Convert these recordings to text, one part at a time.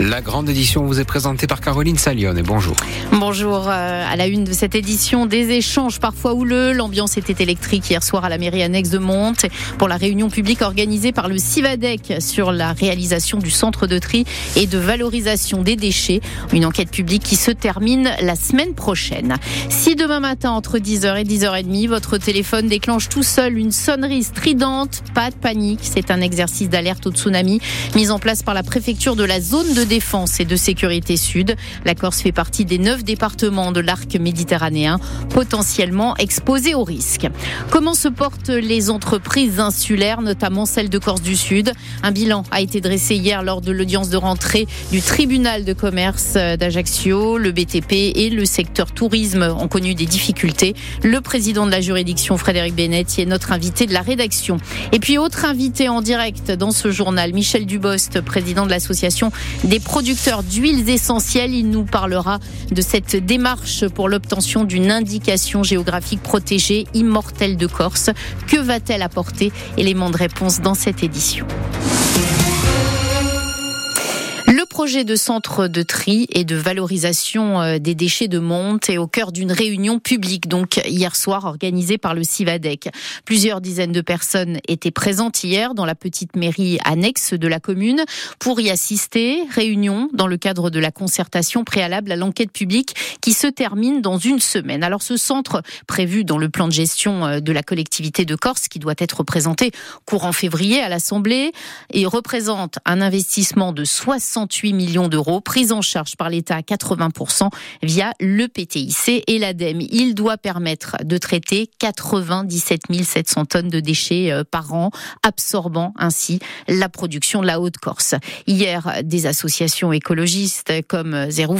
La grande édition vous est présentée par Caroline Salion et bonjour. Bonjour euh, à la une de cette édition des échanges parfois houleux. L'ambiance était électrique hier soir à la mairie annexe de Monte pour la réunion publique organisée par le Civadec sur la réalisation du centre de tri et de valorisation des déchets. Une enquête publique qui se termine la semaine prochaine. Si demain matin entre 10h et 10h30 votre téléphone déclenche tout seul une sonnerie stridente, pas de panique. C'est un exercice d'alerte au tsunami mis en place par la préfecture de la zone de défense et de sécurité sud. La Corse fait partie des neuf départements de l'arc méditerranéen potentiellement exposés au risque. Comment se portent les entreprises insulaires, notamment celles de Corse du Sud? Un bilan a été dressé hier lors de l'audience de rentrée du tribunal de commerce d'Ajaccio. Le BTP et le secteur tourisme ont connu des difficultés. Le président de la juridiction, Frédéric Bennett, est notre invité de la rédaction. Et puis, autre invité en direct dans ce journal, Michel Dubost, président de l'association des producteurs d'huiles essentielles. Il nous parlera de cette démarche pour l'obtention d'une indication géographique protégée immortelle de Corse. Que va-t-elle apporter? Élément de réponse dans cette édition. Projet de centre de tri et de valorisation euh, des déchets de Monte est au cœur d'une réunion publique, donc hier soir organisée par le Civadec. Plusieurs dizaines de personnes étaient présentes hier dans la petite mairie annexe de la commune pour y assister. Réunion dans le cadre de la concertation préalable à l'enquête publique qui se termine dans une semaine. Alors ce centre prévu dans le plan de gestion euh, de la collectivité de Corse qui doit être présenté courant février à l'Assemblée et représente un investissement de 60 68 millions d'euros pris en charge par l'État à 80% via le PTIC et l'ADEME. Il doit permettre de traiter 97 700 tonnes de déchets euh, par an, absorbant ainsi la production de la Haute-Corse. Hier, des associations écologistes comme Zero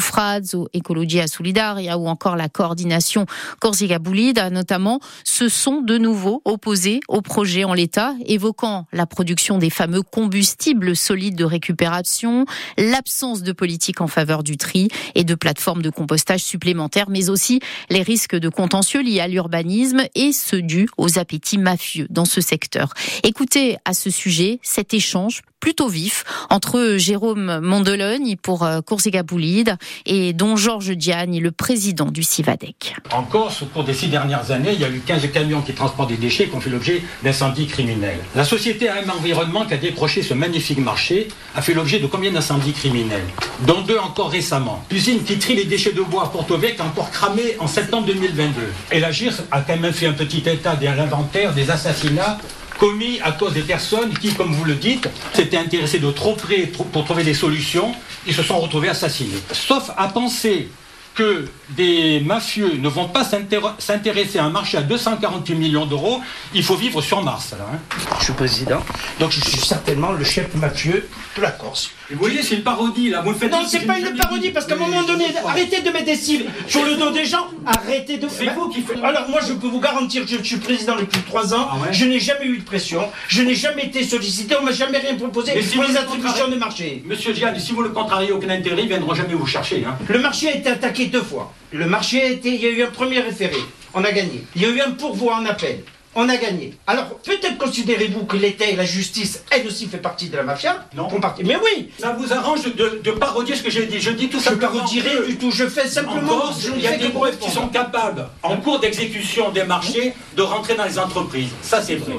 ou Ecologia Solidaria ou encore la coordination Corsica Boulida notamment se sont de nouveau opposés au projet en l'état, évoquant la production des fameux combustibles solides de récupération, l'absence de politique en faveur du tri et de plateformes de compostage supplémentaires, mais aussi les risques de contentieux liés à l'urbanisme et ceux dus aux appétits mafieux dans ce secteur. Écoutez à ce sujet cet échange plutôt vif entre Jérôme Mondologne pour euh, Corsica Boulide et dont Georges Diagne, le président du CIVADEC. En Corse, au cours des six dernières années, il y a eu 15 camions qui transportent des déchets qui ont fait l'objet d'incendies criminels. La société AM Environnement qui a décroché ce magnifique marché a fait l'objet de combien d'incendies criminels? Dont deux encore récemment. L'usine qui trie les déchets de bois à Porto-Vec a encore cramé en septembre 2022. Et la GIRS a quand même fait un petit état de l'inventaire des assassinats commis à cause des personnes qui, comme vous le dites, s'étaient intéressées de trop près pour trouver des solutions, ils se sont retrouvés assassinés. Sauf à penser que des mafieux ne vont pas s'intéresser à un marché à 248 millions d'euros, il faut vivre sur Mars. Hein. Je suis président, donc je suis certainement le chef mafieux de la Corse. Vous voyez, c'est une parodie là. Vous faites non, c'est pas une parodie parce qu'à un moment donné, arrêtez de mettre des cibles sur le dos des gens. Arrêtez de. C'est vous qui faites. Alors moi, je peux vous garantir, je suis président depuis trois ans. Ah je n'ai jamais eu de pression. Je n'ai jamais été sollicité. On m'a jamais rien proposé pour les attributions de marché. Monsieur Gianni, si vous le contrariez, aucun intérêt, ils viendront jamais vous chercher. Hein. Le marché a été attaqué deux fois. Le marché a été, il y a eu un premier référé, on a gagné. Il y a eu un pourvoi en appel, on a gagné. Alors, peut-être considérez-vous que l'État et la justice, elle aussi, fait partie de la mafia Non. Mais oui Ça vous arrange de, parodier ce que j'ai dit. Je dis tout simplement. Je parodie rien du tout. Je fais simplement. il y a des preuves qui sont capables, en cours d'exécution des marchés, de rentrer dans les entreprises. Ça, c'est vrai.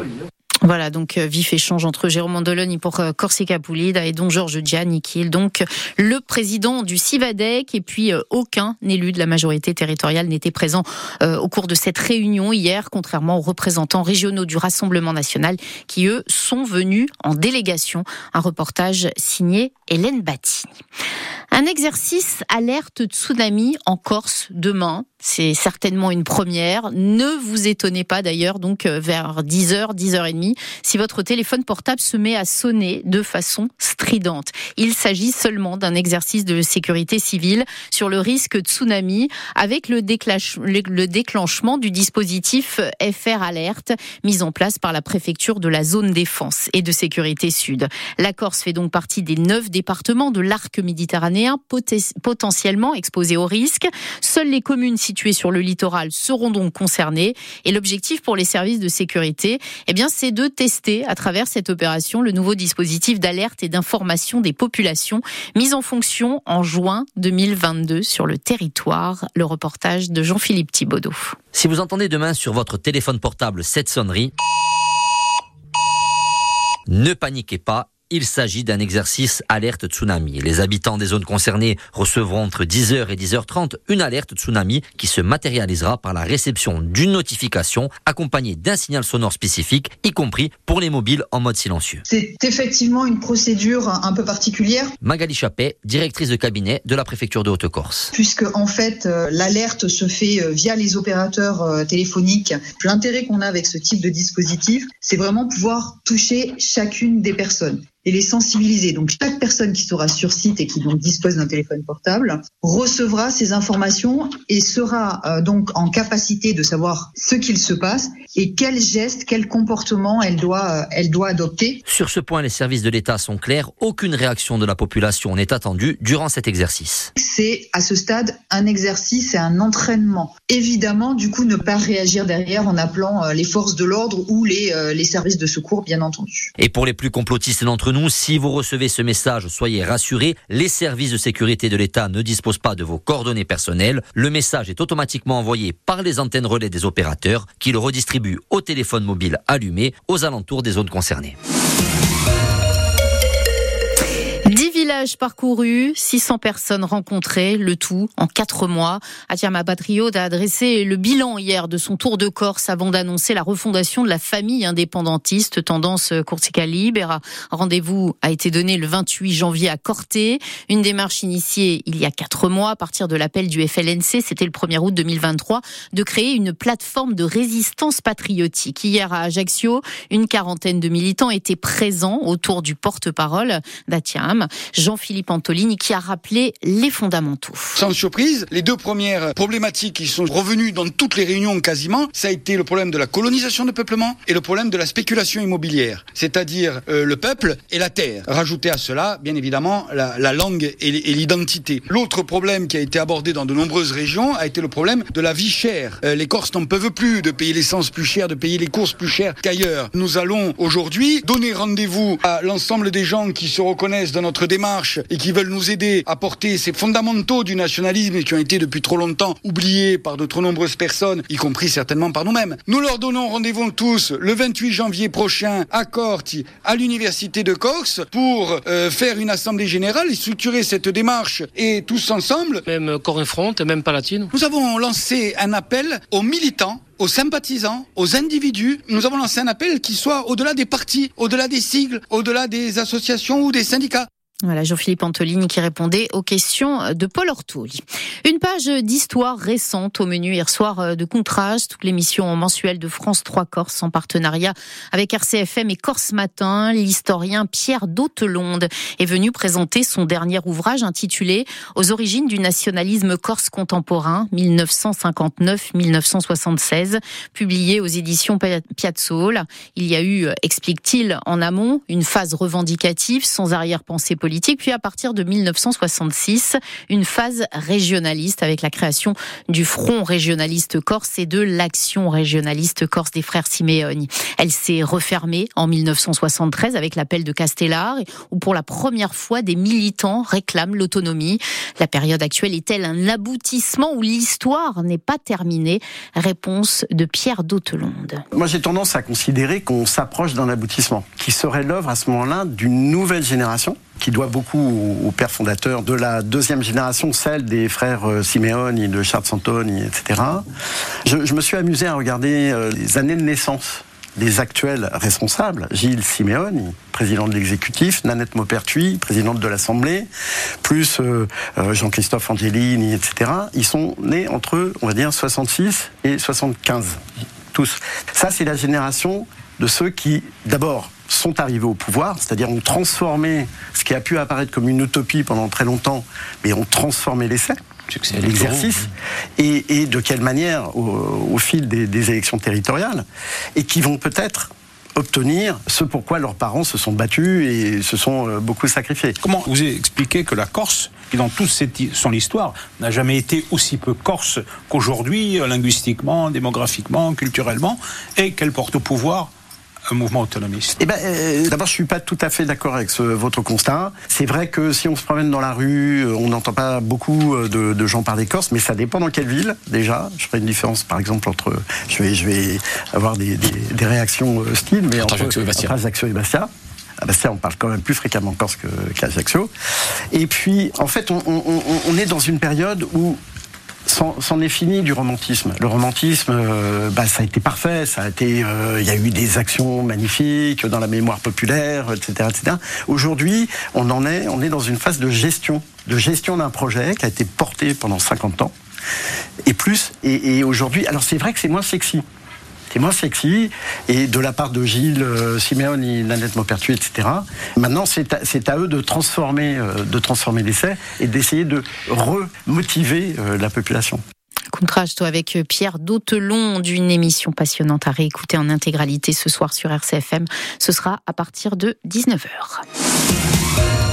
Voilà, donc euh, vif échange entre Jérôme Mandoloni pour euh, Corsica Pulida et donc Georges Gianni, qui donc le président du CIVADEC. Et puis, euh, aucun élu de la majorité territoriale n'était présent au cours de cette réunion hier, contrairement aux représentants régionaux du Rassemblement national, qui, eux, sont venus en délégation. Un reportage signé Hélène Battini. Un exercice alerte tsunami en Corse demain. C'est certainement une première. Ne vous étonnez pas d'ailleurs, donc euh, vers 10h, 10h30, si votre téléphone portable se met à sonner de façon stridente. Il s'agit seulement d'un exercice de sécurité civile sur le risque tsunami avec le, le déclenchement du dispositif FR Alerte mis en place par la préfecture de la zone défense et de sécurité sud. La Corse fait donc partie des neuf départements de l'arc méditerranéen potentiellement exposés au risque. Seules les communes situés sur le littoral seront donc concernés. Et l'objectif pour les services de sécurité, eh bien, c'est de tester à travers cette opération le nouveau dispositif d'alerte et d'information des populations mis en fonction en juin 2022 sur le territoire. Le reportage de Jean-Philippe Thibaudot. Si vous entendez demain sur votre téléphone portable cette sonnerie, ne paniquez pas, il s'agit d'un exercice alerte tsunami. Les habitants des zones concernées recevront entre 10h et 10h30 une alerte tsunami qui se matérialisera par la réception d'une notification accompagnée d'un signal sonore spécifique, y compris pour les mobiles en mode silencieux. C'est effectivement une procédure un peu particulière. Magali Chappet, directrice de cabinet de la préfecture de Haute-Corse. Puisque en fait euh, l'alerte se fait euh, via les opérateurs euh, téléphoniques. L'intérêt qu'on a avec ce type de dispositif, c'est vraiment pouvoir toucher chacune des personnes et les sensibiliser. Donc chaque personne qui sera sur site et qui donc dispose d'un téléphone portable recevra ces informations et sera euh, donc en capacité de savoir ce qu'il se passe et quel geste, quel comportement elle doit, euh, elle doit adopter. Sur ce point, les services de l'État sont clairs. Aucune réaction de la population n'est attendue durant cet exercice. C'est à ce stade un exercice et un entraînement. Évidemment, du coup, ne pas réagir derrière en appelant euh, les forces de l'ordre ou les, les services de secours, bien entendu. Et pour les plus complotistes d'entre nous, nous. Si vous recevez ce message, soyez rassurés, les services de sécurité de l'État ne disposent pas de vos coordonnées personnelles. Le message est automatiquement envoyé par les antennes relais des opérateurs qui le redistribuent au téléphone mobile allumé aux alentours des zones concernées villages parcourus, 600 personnes rencontrées, le tout en quatre mois. Atiama Patriot a adressé le bilan hier de son tour de Corse avant d'annoncer la refondation de la famille indépendantiste tendance Corsica Libre. Rendez-vous a été donné le 28 janvier à Corté. Une démarche initiée il y a quatre mois à partir de l'appel du FLNC, c'était le 1er août 2023, de créer une plateforme de résistance patriotique. Hier à Ajaccio, une quarantaine de militants étaient présents autour du porte-parole d'Atiam. Jean-Philippe Antolini, qui a rappelé les fondamentaux. Sans surprise, les deux premières problématiques qui sont revenues dans toutes les réunions quasiment, ça a été le problème de la colonisation de peuplement et le problème de la spéculation immobilière, c'est-à-dire euh, le peuple et la terre. Rajouter à cela, bien évidemment, la, la langue et l'identité. L'autre problème qui a été abordé dans de nombreuses régions a été le problème de la vie chère. Euh, les Corses n'en peuvent plus de payer l'essence plus cher, de payer les courses plus chères qu'ailleurs. Nous allons aujourd'hui donner rendez-vous à l'ensemble des gens qui se reconnaissent dans notre démarche et qui veulent nous aider à porter ces fondamentaux du nationalisme qui ont été depuis trop longtemps oubliés par de trop nombreuses personnes, y compris certainement par nous-mêmes. Nous leur donnons rendez-vous tous le 28 janvier prochain à Corti, à l'université de Corse, pour euh, faire une assemblée générale et structurer cette démarche et tous ensemble. Même Corinne Front, même Palatine. Nous avons lancé un appel aux militants aux sympathisants, aux individus. Nous avons lancé un appel qui soit au-delà des partis, au-delà des sigles, au-delà des associations ou des syndicats. Voilà, Jean-Philippe Antolini qui répondait aux questions de Paul Ortoli. Une page d'histoire récente au menu hier soir euh, de Contraste, l'émission mensuelle de France 3 Corse en partenariat avec RCFM et Corse Matin. L'historien Pierre Dautelonde est venu présenter son dernier ouvrage intitulé Aux origines du nationalisme corse contemporain 1959-1976, publié aux éditions Piazzolla. Il y a eu, explique-t-il, en amont, une phase revendicative sans arrière-pensée puis à partir de 1966, une phase régionaliste avec la création du Front régionaliste corse et de l'Action régionaliste corse des frères Simeoni. Elle s'est refermée en 1973 avec l'appel de Castellar, où pour la première fois des militants réclament l'autonomie. La période actuelle est-elle un aboutissement où l'histoire n'est pas terminée? Réponse de Pierre Dautelonde. Moi j'ai tendance à considérer qu'on s'approche d'un aboutissement, qui serait l'œuvre à ce moment-là d'une nouvelle génération qui doit beaucoup au père fondateur de la deuxième génération, celle des frères euh, Simeoni, de Charles Santoni, etc. Je, je, me suis amusé à regarder euh, les années de naissance des actuels responsables, Gilles Simeoni, président de l'exécutif, Nanette Maupertuis, présidente de l'Assemblée, plus euh, Jean-Christophe Angelini, etc. Ils sont nés entre, on va dire, 66 et 75, tous. Ça, c'est la génération de ceux qui, d'abord, sont arrivés au pouvoir, c'est-à-dire ont transformé ce qui a pu apparaître comme une utopie pendant très longtemps, mais ont transformé l'essai l'exercice et, et, de quelle manière au, fil des, des, élections territoriales et qui vont peut-être obtenir ce pourquoi leurs parents se sont battus et se sont euh, beaucoup sacrifiés. Comment vous expliquez que la Corse, qui dans toute son histoire n'a jamais été aussi peu corse qu'aujourd'hui, euh, linguistiquement, démographiquement, culturellement, et qu'elle porte au pouvoir un mouvement autonomiste eh ben, euh, D'abord, je suis pas tout à fait d'accord avec ce, votre constat. C'est vrai que si on se promène dans la rue, euh, on n'entend pas beaucoup euh, de, de, gens parler corse, mais ça dépend dans quelle ville, déjà. Je ferai une différence, par exemple, entre... Je vais, je vais avoir des, des, des réactions hostiles, mais entre, Ajaccio et Bastia. Ajaccio et Bastia. À Bastia, on parle quand même plus fréquemment corse qu'à Ajaccio. Et puis, en fait, on, on, on est dans une période où c'en est fini du romantisme. Le romantisme, euh, bah, ça a été parfait, euh, il y a eu des actions magnifiques dans la mémoire populaire, etc., etc. Aujourd'hui, on en est, dans une phase de gestion, de gestion d'un projet qui a été porté pendant 50 ans et plus. Et aujourd'hui, alors c'est vrai que c'est moins sexy c'est moins sexy. Et de la part de Gilles euh, Simeone, Nanette Maupertuis, etc. Maintenant, c'est à, eux de transformer, euh, de transformer l'essai et d'essayer de remotiver euh, la population. Contraste toi avec Pierre Dautelon d'une émission passionnante à réécouter en intégralité ce soir sur RCFM. Ce sera à partir de 19h.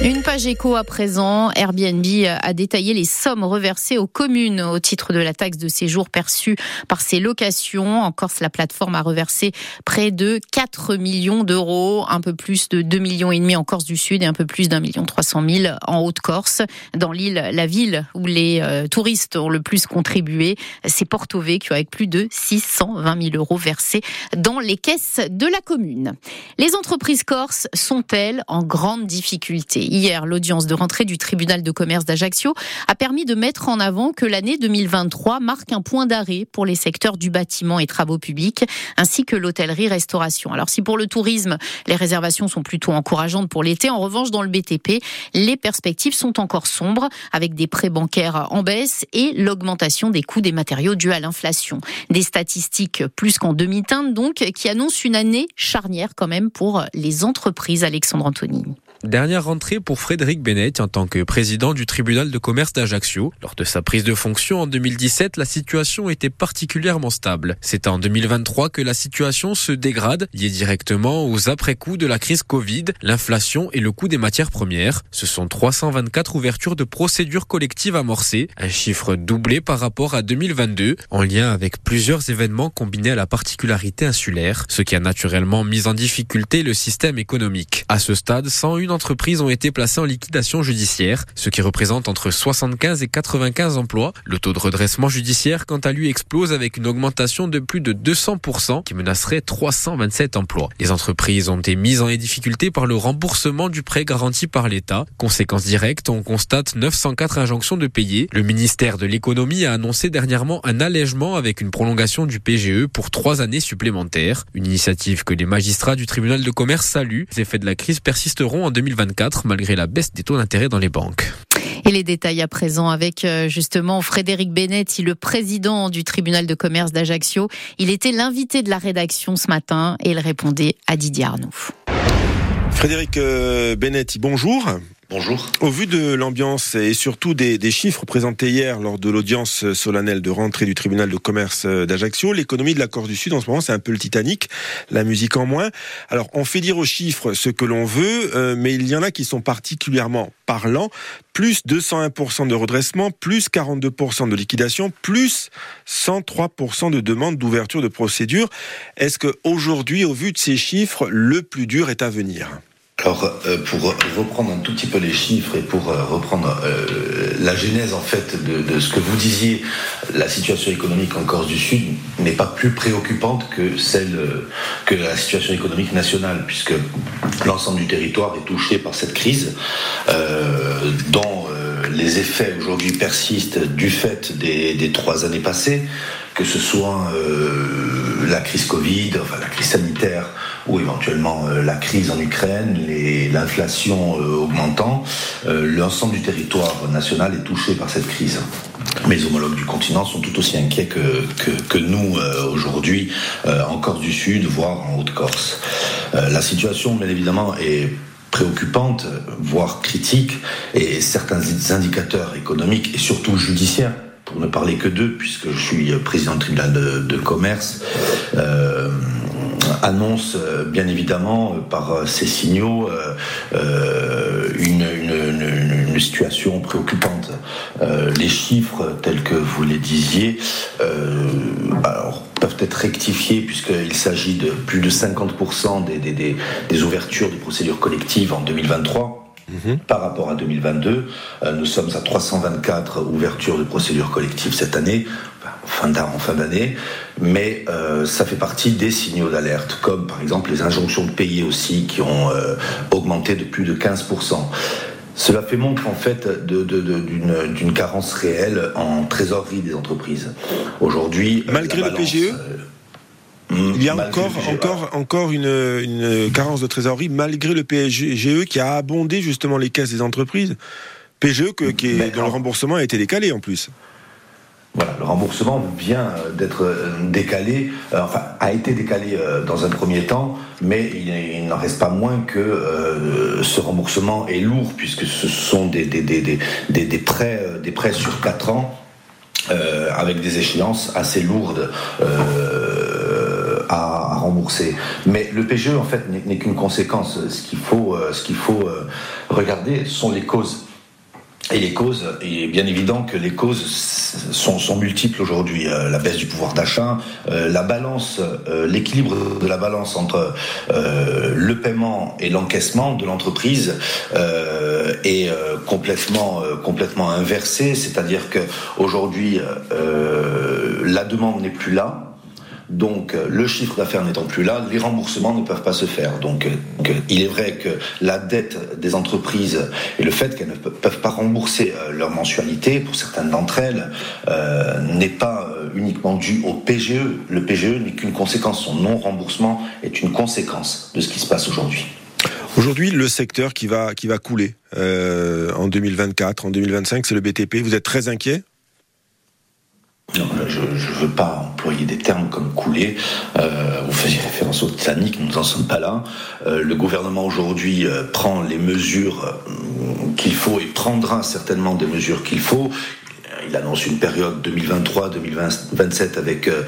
Une page éco à présent. Airbnb a détaillé les sommes reversées aux communes au titre de la taxe de séjour perçue par ces locations. En Corse, la plateforme a reversé près de 4 millions d'euros, un peu plus de 2 millions et demi en Corse du Sud et un peu plus d'un million 300 000 en Haute-Corse. Dans l'île, la ville où les euh, touristes ont le plus contribué, c'est Porto Vecchio avec plus de 620 000 euros versés dans les caisses de la commune. Les entreprises corses sont-elles en grande difficulté? Hier, l'audience de rentrée du tribunal de commerce d'Ajaccio a permis de mettre en avant que l'année 2023 marque un point d'arrêt pour les secteurs du bâtiment et travaux publics, ainsi que l'hôtellerie-restauration. Alors si pour le tourisme, les réservations sont plutôt encourageantes pour l'été, en revanche, dans le BTP, les perspectives sont encore sombres, avec des prêts bancaires en baisse et l'augmentation des coûts des matériaux dus à l'inflation. Des statistiques plus qu'en demi-teinte, donc, qui annoncent une année charnière quand même pour les entreprises, Alexandre Antonini. Dernière rentrée pour Frédéric Bennett en tant que président du tribunal de commerce d'Ajaccio. Lors de sa prise de fonction en 2017, la situation était particulièrement stable. C'est en 2023 que la situation se dégrade, liée directement aux après-coups de la crise Covid, l'inflation et le coût des matières premières. Ce sont 324 ouvertures de procédures collectives amorcées, un chiffre doublé par rapport à 2022, en lien avec plusieurs événements combinés à la particularité insulaire, ce qui a naturellement mis en difficulté le système économique. À ce stade, 101 entreprises ont été placées en liquidation judiciaire, ce qui représente entre 75 et 95 emplois. Le taux de redressement judiciaire, quant à lui, explose avec une augmentation de plus de 200% qui menacerait 327 emplois. Les entreprises ont été mises en difficulté par le remboursement du prêt garanti par l'État. Conséquence directe, on constate 904 injonctions de payer. Le ministère de l'économie a annoncé dernièrement un allègement avec une prolongation du PGE pour trois années supplémentaires. Une initiative que les magistrats du tribunal de commerce saluent. Les effets de la crise persisteront en 2024 malgré la baisse des taux d'intérêt dans les banques. Et les détails à présent avec euh, justement Frédéric Benetti, le président du tribunal de commerce d'Ajaccio. Il était l'invité de la rédaction ce matin et il répondait à Didier Arnoux. Frédéric euh, Benetti, bonjour. Bonjour. Au vu de l'ambiance et surtout des, chiffres présentés hier lors de l'audience solennelle de rentrée du tribunal de commerce d'Ajaccio, l'économie de la Corse du Sud en ce moment c'est un peu le Titanic, la musique en moins. Alors on fait dire aux chiffres ce que l'on veut, euh, mais il y en a qui sont particulièrement parlants. Plus 201% de redressement, plus 42% de liquidation, plus 103% de demandes d'ouverture de procédure. Est-ce que aujourd'hui, au vu de ces chiffres, le plus dur est à venir? Alors, euh, pour reprendre un tout petit peu les chiffres et pour euh, reprendre euh, la genèse en fait de, ce que vous disiez, la situation économique en Corse du Sud n'est pas plus préoccupante que celle que la situation économique nationale, puisque l'ensemble du territoire est touché par cette crise, dont les effets aujourd'hui persistent du fait des, des, trois années passées, que ce soit la crise Covid, enfin la crise sanitaire ou éventuellement euh, la crise en Ukraine, l'inflation euh, augmentant, euh, l'ensemble du territoire national est touché par cette crise. Mes homologues du continent sont tout aussi inquiets que, que, nous aujourd'hui en Corse du Sud, voire en Haute-Corse. la situation, bien évidemment, est préoccupante, voire critique, et certains indicateurs économiques et surtout judiciaires pour ne parler que d'eux, puisque je suis président du tribunal de, commerce, annonce bien évidemment par ces signaux une, situation préoccupante. les chiffres tels que vous les disiez, peuvent être rectifiés puisqu'il s'agit de plus de 50% des, des, des, ouvertures de procédures collectives en 2023. Mhm. Par rapport à 2022, euh, nous sommes à 324 ouvertures de procédures collectives cette année, fin en fin d'année, mais euh, ça fait partie des signaux d'alerte, comme par exemple les injonctions de payer aussi qui ont euh, augmenté de plus de 15%. Cela fait montre en fait d'une carence réelle en trésorerie des entreprises. Aujourd'hui, malgré le PGE. Euh, il y a encore, encore, encore une, carence de trésorerie malgré le PGE qui a abondé justement les caisses des entreprises. PGE qui est, dont le remboursement a été décalé en plus. Voilà, le remboursement vient d'être euh, décalé, euh, enfin a été décalé euh, dans un premier temps, mais il, n'en reste pas moins que ce remboursement est lourd puisque ce sont des, des, des, des prêts, des prêts sur 4 ans avec des échéances assez lourdes. À, à, rembourser. Mais le PGE, en fait, n'est qu'une conséquence. Ce qu'il faut, ce qu'il faut regarder sont les causes. Et les causes, il est bien évident que les causes sont, sont multiples aujourd'hui. Euh, la baisse du pouvoir d'achat, euh, la balance, euh, l'équilibre de la balance entre le paiement et l'encaissement de l'entreprise est complètement complètement inversé. C'est-à-dire que aujourd'hui, la demande n'est plus là donc euh, le chiffre d'affaires n'étant plus là, les remboursements ne peuvent pas se faire. Donc euh, il est vrai que la dette des entreprises et le fait qu'elles ne peuvent pas rembourser euh, leur mensualité pour certaines d'entre elles n'est pas uniquement dû au PGE. Le PGE n'est qu'une conséquence. Son non-remboursement est une conséquence de ce qui se passe aujourd'hui. Aujourd'hui, le secteur qui va, qui va couler en 2024, en 2025, c'est le BTP. Vous êtes très inquiet? Non, je ne veux pas employer des termes comme couler. Euh, vous faisiez référence au Titanic, nous n'en sommes pas là. Euh, le gouvernement aujourd'hui euh, prend les mesures qu'il faut et prendra certainement des mesures qu'il faut il annonce une période 2023-2027 avec euh,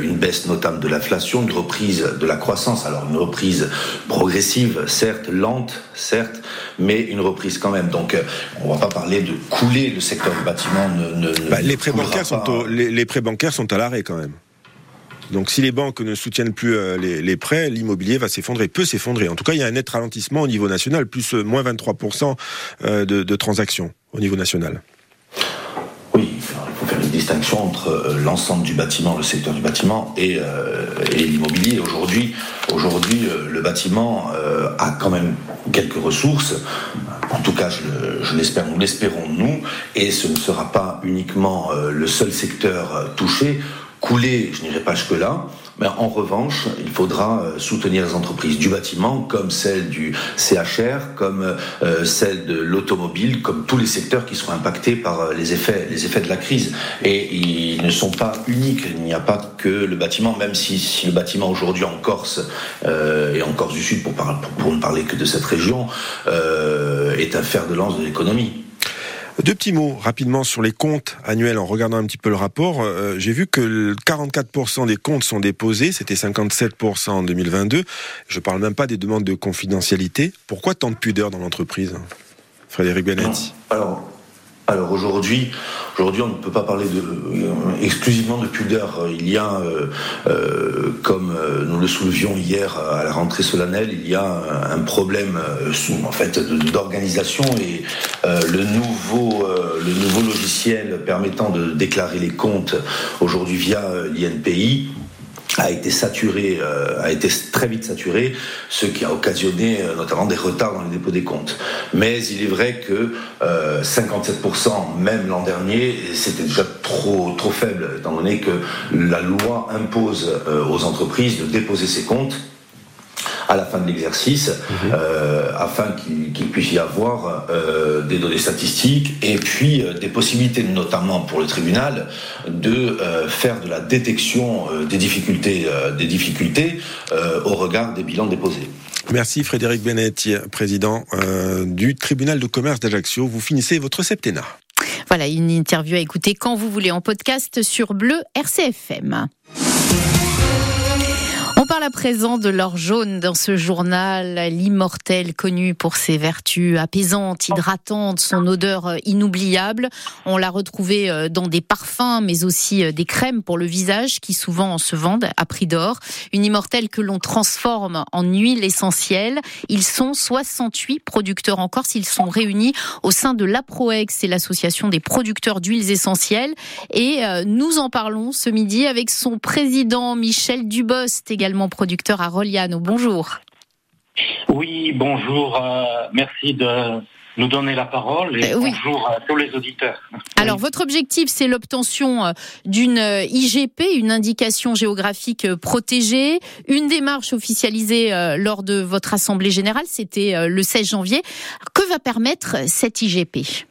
une baisse notable de l'inflation, une reprise de la croissance. Alors une reprise progressive, certes, lente, certes, mais une reprise quand même. Donc euh, on va pas parler de couler le secteur du bâtiment. Ne, bah, les prêts bancaires sont les, prêts bancaires sont à l'arrêt quand même. Donc si les banques ne soutiennent plus euh, les, prêts, l'immobilier va s'effondrer, peut s'effondrer. En tout cas, il y a un net ralentissement au niveau national, plus moins 23% de transactions au niveau national distinction entre euh, l'ensemble du bâtiment, le secteur du bâtiment et, euh, l'immobilier. Aujourd'hui, euh, le bâtiment a quand même quelques ressources. En tout cas, je, l'espère, nous l'espérons nous, et ce ne sera pas uniquement le seul secteur touché. Couler, je n'irai pas jusque-là, mais en revanche, il faudra euh, soutenir les entreprises du bâtiment, comme celle du CHR, comme euh, celle de l'automobile, comme tous les secteurs qui seront impactés par euh, les effets, de la crise. Et ils ne sont pas uniques. Il n'y a pas que le bâtiment, même si, le bâtiment aujourd'hui en Corse et en Corse du Sud, pour, ne parler que de cette région, est un fer de lance de l'économie. Deux petits mots rapidement sur les comptes annuels en regardant un petit peu le rapport. Euh, j'ai vu que 44% des comptes sont déposés, c'était 57% en 2022. Je parle même pas des demandes de confidentialité. Pourquoi tant de pudeur dans l'entreprise Frédéric Bennett Alors, alors aujourd'hui, aujourd'hui, on ne peut pas parler euh, exclusivement de pudeur. Il y a, euh, euh, comme nous le soulevions hier à la rentrée solennelle, il y a un problème en fait d'organisation et le nouveau, le nouveau logiciel permettant de déclarer les comptes aujourd'hui via l'INPI a été saturé, euh, a été très vite saturé, ce qui a occasionné euh, notamment des retards dans le dépôt des comptes. Mais il est vrai que 57%, euh, même l'an dernier, c'était déjà trop trop faible, étant donné que la loi impose aux entreprises de déposer ses comptes à la fin de l'exercice, mhm. euh, afin qu'il puisse y avoir euh, des données statistiques et puis euh, des possibilités, notamment pour le tribunal, de faire de la détection des difficultés, des difficultés au regard des bilans déposés. Merci Frédéric Bennett, président du tribunal de commerce d'Ajaccio. Vous finissez votre septennat. Voilà, une interview à écouter quand vous voulez en podcast sur Bleu RCFM parle à présent de l'or jaune dans ce journal, l'immortel connu pour ses vertus apaisantes, hydratantes, son odeur inoubliable. On l'a retrouvé euh, dans des parfums, mais aussi euh, des crèmes pour le visage qui souvent se vendent à prix d'or. Une immortelle que l'on transforme en huile essentielle. Ils sont 68 producteurs en Corse. Ils sont réunis au sein de l'APROEX, c'est l'association des producteurs d'huiles essentielles. Et euh, nous en parlons ce midi avec son président Michel Dubost, également producteur à Roliano. Bonjour. Oui, bonjour. Euh, merci de nous donner la parole et Euh, oui. bonjour à tous les auditeurs. Alors, votre objectif, c'est l'obtention euh, d'une IGP, une indication géographique protégée, une démarche officialisée lors de votre assemblée générale, c'était le 16 janvier. Que va permettre cette IGP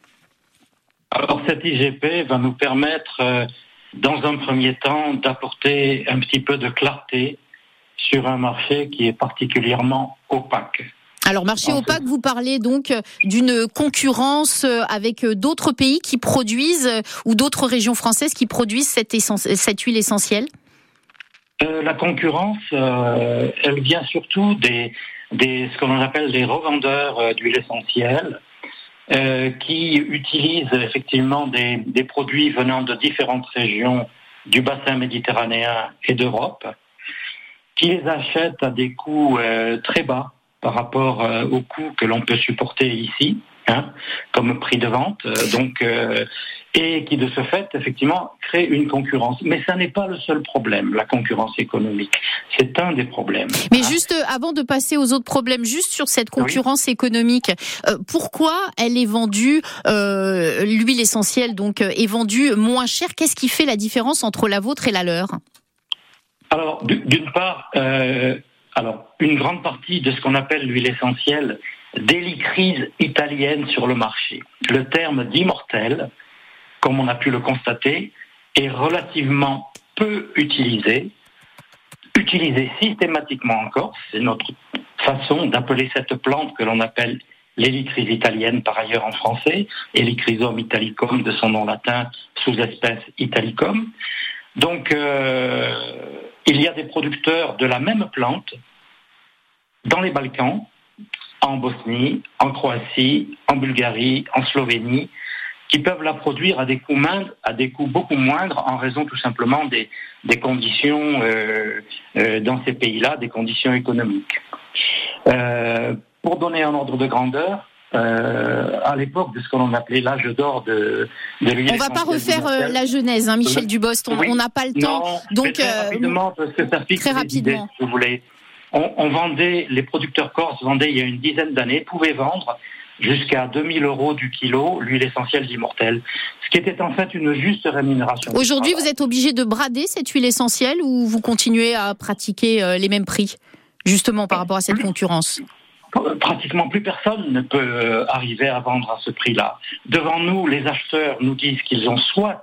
Alors cette IGP va nous permettre, dans un premier temps, d'apporter un petit peu de clarté sur un marché qui est particulièrement opaque. Alors, marché opaque, vous parlez donc euh, d'une concurrence euh, avec euh, d'autres pays qui produisent, ou d'autres régions françaises qui produisent cette, essence- cette huile essentielle? Euh, la concurrence, euh, elle vient surtout des, des ce que l'on appelle des revendeurs d'huile essentielle, euh, qui utilisent effectivement des, des produits venant de différentes régions du bassin méditerranéen et d'Europe, qui les achètent à des coûts euh, très bas par rapport euh, aux coûts que l'on peut supporter ici, hein, comme prix de vente. Euh, donc, euh, et qui de ce fait, effectivement, crée une concurrence. Mais ça n'est pas le seul problème, la concurrence économique. C'est un des problèmes. Mais hein. juste euh, avant de passer aux autres problèmes, juste sur cette concurrence économique, euh, pourquoi elle est vendue, euh, l'huile essentielle donc est vendue moins cher? Qu'est-ce qui fait la différence entre la vôtre et la leur? Alors, d'une part, euh, une grande partie de ce qu'on appelle l'huile essentielle délie crise italienne sur le marché. Le terme d'immortel, comme on a pu le constater, est relativement peu utilisé, utilisé systématiquement en Corse. C'est notre façon d'appeler cette plante que l'on appelle l'hélicryse italienne, par ailleurs en français, Helichrysum italicum de son nom latin, sous-espèce italicum. Donc, euh, il y a des producteurs de la même plante dans les Balkans, en Bosnie, en Croatie, en Bulgarie, en Slovénie, qui peuvent la produire à des coûts moindres, à des coûts beaucoup moindres, en raison tout simplement des, des conditions euh, euh, dans ces pays-là, des conditions économiques. Euh, pour donner un ordre de grandeur, euh, à l'époque de ce qu'on appelait l'âge d'or de, de l'huile On va pas refaire euh, la genèse, hein, Michel Dubost. On Oui. n'a pas le temps. non, donc, très euh, rapidement, parce que ça fixe très les idées, rapidement. si vous voulez. On, on vendait, les producteurs corses vendaient il y a une dizaine d'années, pouvaient vendre jusqu'à 2000 euros du kilo l'huile essentielle d'immortel, ce qui était en fait une juste rémunération. Aujourd'hui, vous êtes obligé de brader cette huile essentielle ou vous continuez à pratiquer euh, les mêmes prix, justement par rapport à cette concurrence? Pratiquement plus personne ne peut euh, arriver à vendre à ce prix-là. Devant nous, les acheteurs nous disent qu'ils ont soit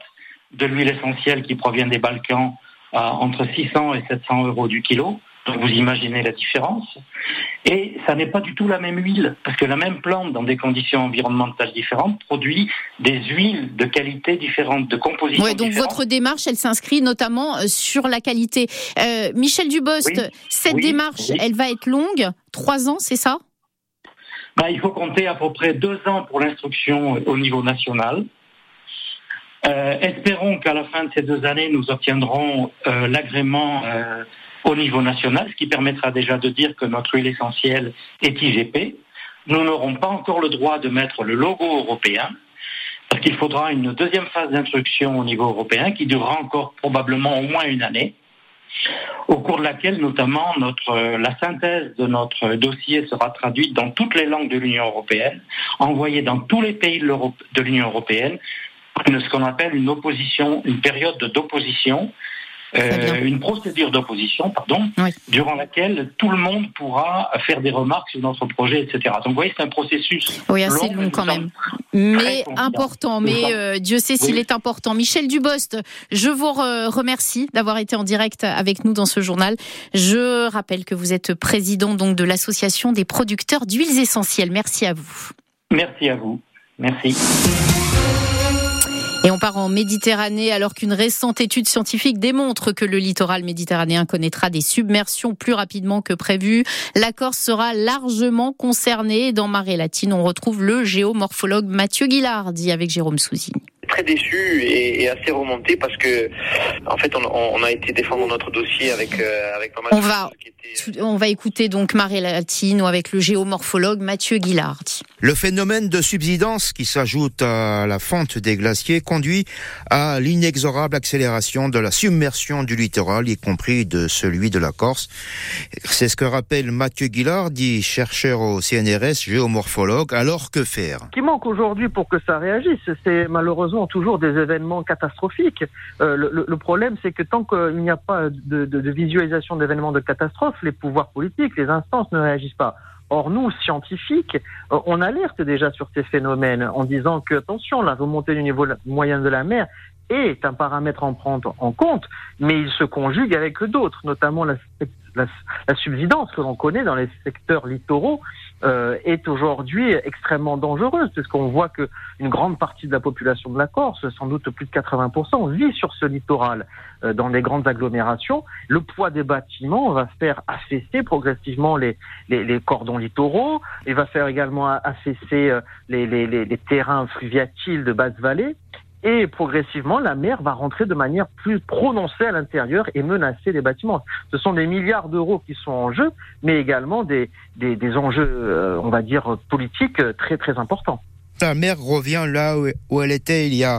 de l'huile essentielle qui provient des Balkans à entre 600 et 700 euros du kilo, donc vous imaginez la différence. Et ça n'est pas du tout la même huile, parce que la même plante, dans des conditions environnementales différentes, produit des huiles de qualité différente, de composition Ouais, donc différente. votre démarche, elle s'inscrit notamment euh, sur la qualité. Euh, Michel Dubost, Oui, cette oui, démarche, oui. elle va être longue, trois ans, c'est ça? Ben, il faut compter à peu près deux ans pour l'instruction au niveau national. Euh, espérons qu'à la fin de ces deux années, nous obtiendrons euh, l'agrément au niveau national, ce qui permettra déjà de dire que notre huile essentielle est IGP. Nous n'aurons pas encore le droit de mettre le logo européen, parce qu'il faudra une deuxième phase d'instruction au niveau européen qui durera encore probablement au moins une année, au cours de laquelle notamment euh, la synthèse de notre dossier sera traduite dans toutes les langues de l'Union européenne, envoyée dans tous les pays de l'Union européenne, ce qu'on appelle une opposition, une période d'opposition, euh, une procédure d'opposition, pardon, durant laquelle tout le monde pourra faire des remarques sur notre projet, etc. Donc vous voyez, c'est un processus Oui, assez long, long quand même. Mais important, mais euh, Dieu sait s'il Oui. est important. Michel Dubost, je vous re- remercie d'avoir été en direct avec nous dans ce journal. Je rappelle que vous êtes président donc de l'association des producteurs d'huiles essentielles. Merci à vous. Merci à vous. Merci. Et on part en Méditerranée alors qu'une récente étude scientifique démontre que le littoral méditerranéen connaîtra des submersions plus rapidement que prévu. La Corse sera largement concernée. Dans Marée Latine, on retrouve le géomorphologue Mathieu Guillard, dit avec Jérôme Souzine très déçu et, assez remonté parce que en fait on, a été défendre notre dossier avec euh, avec pas mal on va on va écouter donc Marie Latine avec le géomorphologue Mathieu Guillard. Le phénomène de subsidence qui s'ajoute à la fonte des glaciers conduit à l'inexorable accélération de la submersion du littoral, y compris de celui de la Corse. C'est ce que rappelle Mathieu Guillard, dit chercheur au CNRS, géomorphologue. Alors que faire? Ce qui manque aujourd'hui pour que ça réagisse, c'est malheureusement toujours des événements catastrophiques. Euh, le, problème, c'est que tant qu'il n'y a pas de, de visualisation d'événements de catastrophe, les pouvoirs politiques, les instances ne réagissent pas. Or, nous, scientifiques, euh, on alerte déjà sur ces phénomènes en disant que, attention, la remontée du niveau moyen de la mer est un paramètre à prendre en compte, mais il se conjugue avec d'autres, notamment la, la, subsidence que l'on connaît dans les secteurs littoraux euh, est aujourd'hui extrêmement dangereuse, puisqu'on voit que une grande partie de la population de la Corse, sans doute plus de 80%, vit sur ce littoral, euh, dans des grandes agglomérations. Le poids des bâtiments va faire affaisser progressivement les, les, les cordons littoraux, et va faire également affaisser euh, les, les, les terrains fluviatiles de basse vallée et progressivement, la mer va rentrer de manière plus prononcée à l'intérieur et menacer les bâtiments. Ce sont des milliards d'euros qui sont en jeu, mais également des, des, des enjeux, euh, on va dire, politiques très très importants. La mer revient là où elle était il y a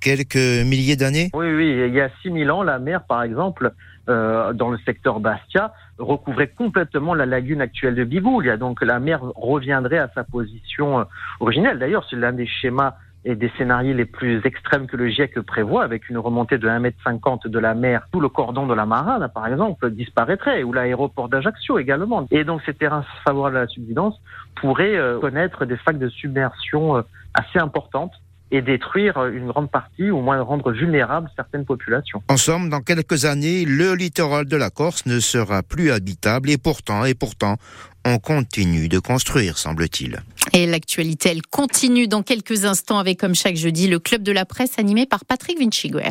quelques milliers d'années Oui, oui, il y a 6000 ans, la mer, par exemple, euh, dans le secteur Bastia, recouvrait complètement la lagune actuelle de Bigoulia. Donc la mer reviendrait à sa position euh, originelle. D'ailleurs, c'est l'un des schémas et des scénarios les plus extrêmes que le GIEC prévoit, avec une remontée de 1,50 m de la mer, tout le cordon de la Marane, par exemple, disparaîtrait, ou l'aéroport d'Ajaccio également. Et donc ces terrains favorables à la subsidence pourraient euh, connaître des facs de submersion euh, assez importantes et détruire une grande partie, ou moins rendre vulnérables certaines populations. En somme, dans quelques années, le littoral de la Corse ne sera plus habitable et pourtant, et pourtant, on continue de construire, semble-t-il. Et l'actualité, elle continue dans quelques instants avec, comme chaque jeudi, le Club de la presse animé par Patrick Vinciguer.